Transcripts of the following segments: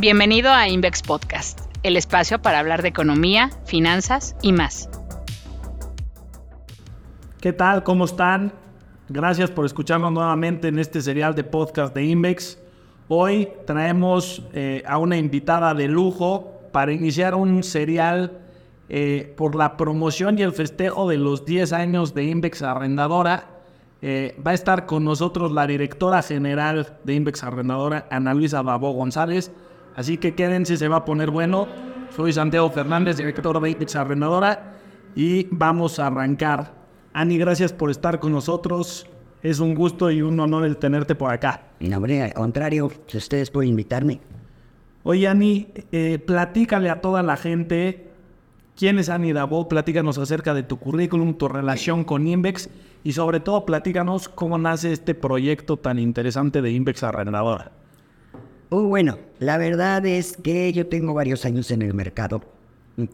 Bienvenido a Invex Podcast, el espacio para hablar de economía, finanzas y más. ¿Qué tal? ¿Cómo están? Gracias por escucharnos nuevamente en este serial de podcast de Invex. Hoy traemos eh, a una invitada de lujo para iniciar un serial eh, por la promoción y el festejo de los 10 años de Invex Arrendadora. Eh, va a estar con nosotros la directora general de Invex Arrendadora, Ana Luisa Babó González. Así que quédense, se va a poner bueno. Soy Santiago Fernández, director de Index Arrendadora, y vamos a arrancar. Ani, gracias por estar con nosotros. Es un gusto y un honor el tenerte por acá. No, hombre, al contrario, ustedes pueden invitarme. Oye, Ani, eh, platícale a toda la gente quién es Ani Dabo, platícanos acerca de tu currículum, tu relación con Invex y sobre todo platícanos cómo nace este proyecto tan interesante de Invex Arrendadora. Oh, bueno, la verdad es que yo tengo varios años en el mercado. Mm,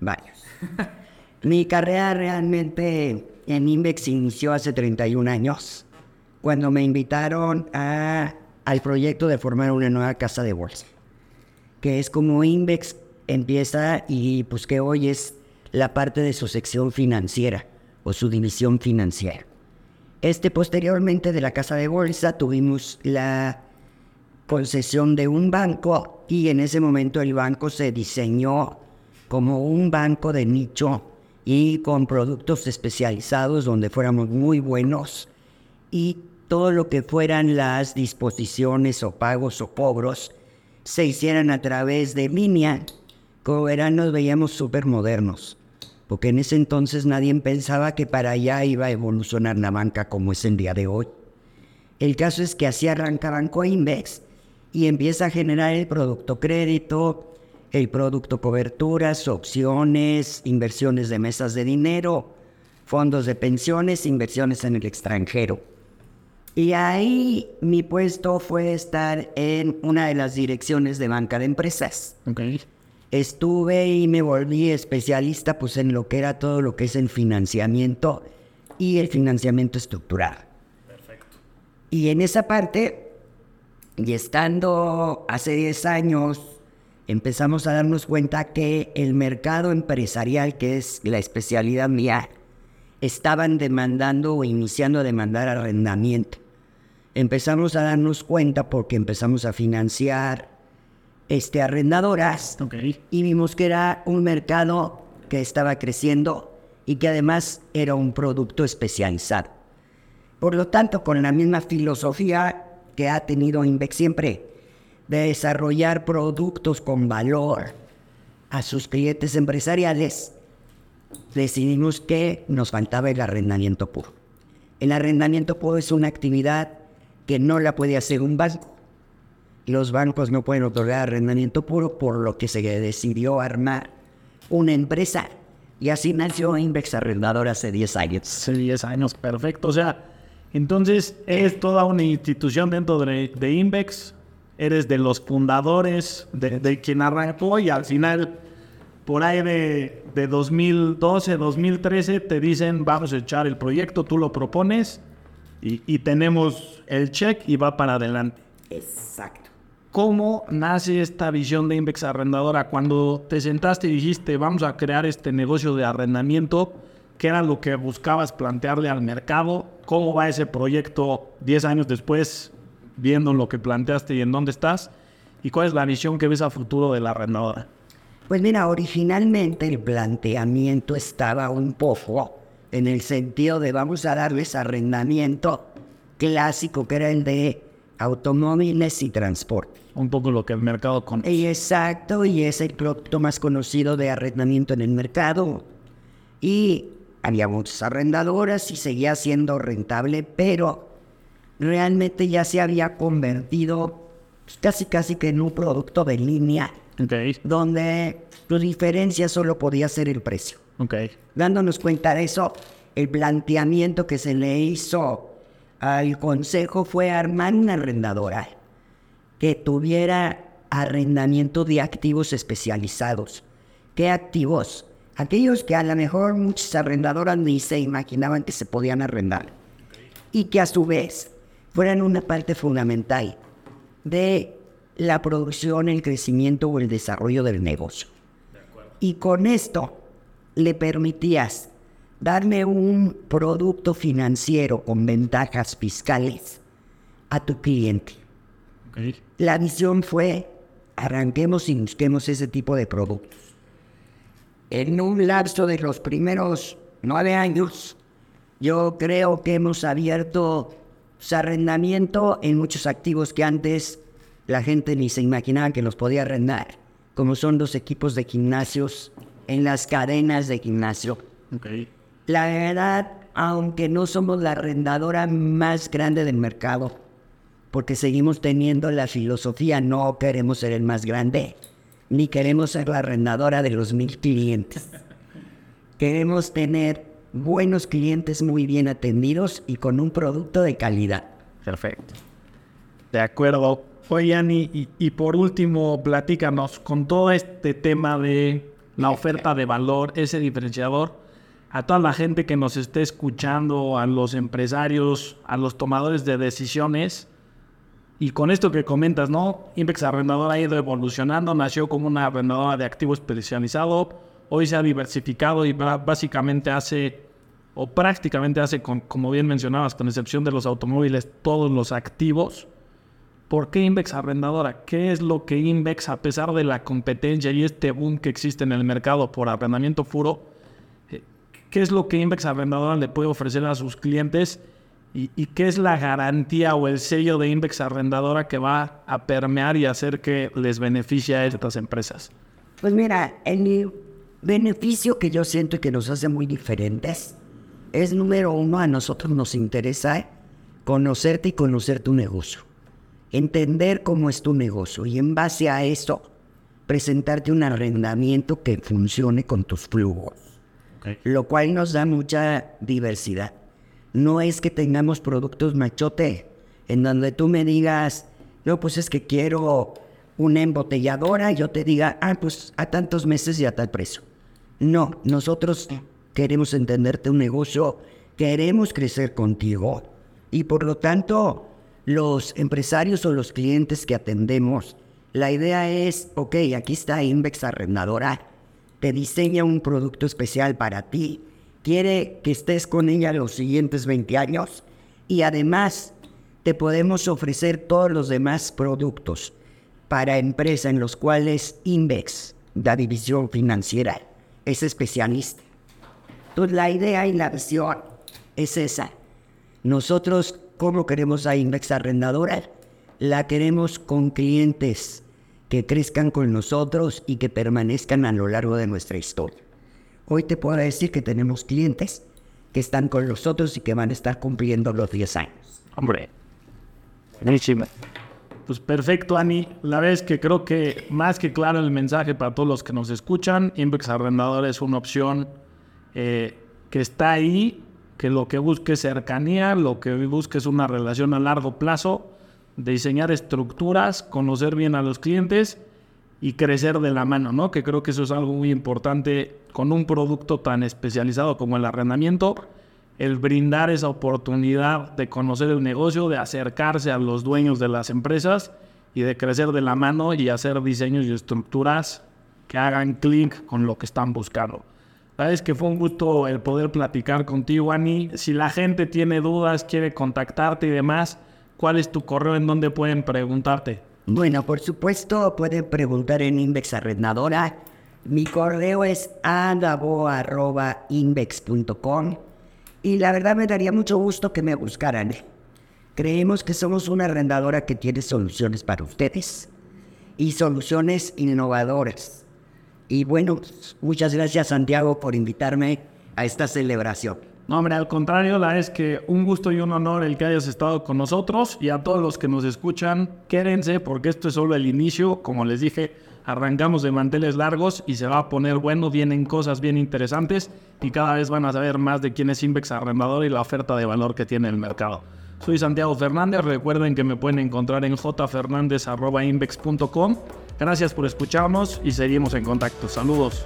varios. Mi carrera realmente en Invex inició hace 31 años, cuando me invitaron a, al proyecto de formar una nueva casa de bolsa, que es como Invex empieza y pues que hoy es la parte de su sección financiera o su división financiera. Este posteriormente de la casa de bolsa tuvimos la concesión de un banco y en ese momento el banco se diseñó como un banco de nicho y con productos especializados donde fuéramos muy buenos y todo lo que fueran las disposiciones o pagos o cobros se hicieran a través de línea. Como verán nos veíamos súper modernos, porque en ese entonces nadie pensaba que para allá iba a evolucionar la banca como es el día de hoy. El caso es que así arranca Banco Invex y empieza a generar el producto crédito, el producto coberturas, opciones, inversiones de mesas de dinero, fondos de pensiones, inversiones en el extranjero. Y ahí mi puesto fue estar en una de las direcciones de banca de empresas. Estuve y me volví especialista pues en lo que era todo lo que es el financiamiento y el financiamiento estructurado. Perfecto. Y en esa parte y estando hace 10 años, empezamos a darnos cuenta que el mercado empresarial, que es la especialidad mía, estaban demandando o iniciando a demandar arrendamiento. Empezamos a darnos cuenta porque empezamos a financiar este, arrendadoras y vimos que era un mercado que estaba creciendo y que además era un producto especializado. Por lo tanto, con la misma filosofía que ha tenido Invex siempre, de desarrollar productos con valor a sus clientes empresariales, decidimos que nos faltaba el arrendamiento puro. El arrendamiento puro es una actividad que no la puede hacer un banco. Los bancos no pueden otorgar arrendamiento puro, por lo que se decidió armar una empresa. Y así nació Invex Arrendador hace 10 años. Hace 10 años, perfecto. O sea, entonces, eres toda una institución dentro de, de Invex, eres de los fundadores, de, quien arrancó y al final, por ahí de, de 2012, 2013, te dicen, vamos a echar el proyecto, tú lo propones y, y tenemos el check y va para adelante. Exacto. ¿Cómo nace esta visión de Invex Arrendadora? Cuando te sentaste y dijiste, vamos a crear este negocio de arrendamiento, ¿Qué era lo que buscabas plantearle al mercado? ¿Cómo va ese proyecto 10 años después, viendo lo que planteaste y en dónde estás? ¿Y cuál es la visión que ves a futuro de la arrendadora? Pues mira, originalmente el planteamiento estaba un poco en el sentido de vamos a darles arrendamiento clásico, que era el de automóviles y transporte. Un poco lo que el mercado conoce. Exacto, y es el producto más conocido de arrendamiento en el mercado. Y había muchas arrendadoras y seguía siendo rentable, pero realmente ya se había convertido casi casi que en un producto de línea, donde su diferencia solo podía ser el precio. Dándonos cuenta de eso, el planteamiento que se le hizo al consejo fue armar una arrendadora que tuviera arrendamiento de activos especializados. ¿Qué activos? Aquellos que a lo mejor muchas arrendadoras ni se imaginaban que se podían arrendar y que a su vez fueran una parte fundamental de la producción, el crecimiento o el desarrollo del negocio. Y con esto le permitías darle un producto financiero con ventajas fiscales a tu cliente. La visión fue, arranquemos y busquemos ese tipo de productos. En un lapso de los primeros nueve años, yo creo que hemos abierto arrendamiento en muchos activos que antes la gente ni se imaginaba que los podía arrendar, como son los equipos de gimnasios en las cadenas de gimnasio. La verdad, aunque no somos la arrendadora más grande del mercado, porque seguimos teniendo la filosofía, no queremos ser el más grande, ni queremos ser la arrendadora de los mil clientes. Queremos tener buenos clientes muy bien atendidos y con un producto de calidad. Perfecto. De acuerdo. Oye, Ani, y, por último, platícanos con todo este tema de la oferta de valor, ese diferenciador, a toda la gente que nos esté escuchando, a los empresarios, a los tomadores de decisiones. Y con esto que comentas, ¿no? Invex Arrendador ha ido evolucionando, nació como una arrendadora de activos especializado, hoy se ha diversificado y básicamente hace, o prácticamente hace, como bien mencionabas, con excepción de los automóviles, todos los activos. ¿Por qué Invex Arrendadora? ¿Qué es lo que Invex, a pesar de la competencia y este boom que existe en el mercado por arrendamiento furo, eh, qué es lo que Invex Arrendadora le puede ofrecer a sus clientes y, qué es la garantía o el sello de Invex Arrendadora que va a permear y hacer que les beneficie a estas empresas? Pues mira, el beneficio que yo siento y que nos hace muy diferentes es número uno, a nosotros nos interesa conocerte y conocer tu negocio entender cómo es tu negocio y en base a eso presentarte un arrendamiento que funcione con tus flujos, lo cual nos da mucha diversidad. No es que tengamos productos machote, en donde tú me digas, no, pues es que quiero una embotelladora, y yo te diga, ah, pues a tantos meses y a tal precio. No, nosotros queremos entenderte un negocio, queremos crecer contigo y por lo tanto los empresarios o los clientes que atendemos, la idea es, ok, aquí está Invex Arrendadora, te diseña un producto especial para ti, quiere que estés con ella los siguientes 20 años y además te podemos ofrecer todos los demás productos para empresa en los cuales Invex, la división financiera, es especialista. Entonces la idea y la visión es esa. Nosotros ¿Cómo queremos a Index Arrendadora? La queremos con clientes que crezcan con nosotros y que permanezcan a lo largo de nuestra historia. Hoy te puedo decir que tenemos clientes que están con nosotros y que van a estar cumpliendo los 10 años. Hombre, buenísimo. Pues perfecto, Ani. La vez que creo que más que claro el mensaje para todos los que nos escuchan, Invex Arrendador es una opción eh, que está ahí que lo que busque es cercanía, lo que busque es una relación a largo plazo, diseñar estructuras, conocer bien a los clientes y crecer de la mano, ¿no? Que creo que eso es algo muy importante con un producto tan especializado como el arrendamiento, el brindar esa oportunidad de conocer el negocio, de acercarse a los dueños de las empresas y de crecer de la mano y hacer diseños y estructuras que hagan clic con lo que están buscando. Sabes que fue un gusto el poder platicar contigo, Ani. Si la gente tiene dudas, quiere contactarte y demás, ¿cuál es tu correo en donde pueden preguntarte? Bueno, por supuesto, pueden preguntar en Invex Arrendadora. Mi correo es adabo.invex.com y la verdad me daría mucho gusto que me buscaran. Creemos que somos una arrendadora que tiene soluciones para ustedes y soluciones innovadoras y bueno, muchas gracias Santiago por invitarme a esta celebración. No, hombre, al contrario, la es que un gusto y un honor el que hayas estado con nosotros y a todos los que nos escuchan, quédense porque esto es solo el inicio. Como les dije, arrancamos de manteles largos y se va a poner bueno, vienen cosas bien interesantes y cada vez van a saber más de quién es Invex Arrendador y la oferta de valor que tiene el mercado. Soy Santiago Fernández, recuerden que me pueden encontrar en jfernandez.invex.com Gracias por escucharnos y seguimos en contacto. Saludos.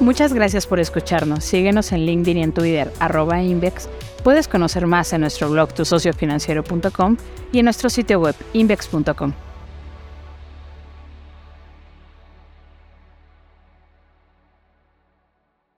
Muchas gracias por escucharnos. Síguenos en LinkedIn y en Twitter, arroba Invex Puedes conocer más en nuestro blog tusociofinanciero.com y en nuestro sitio web invex.com.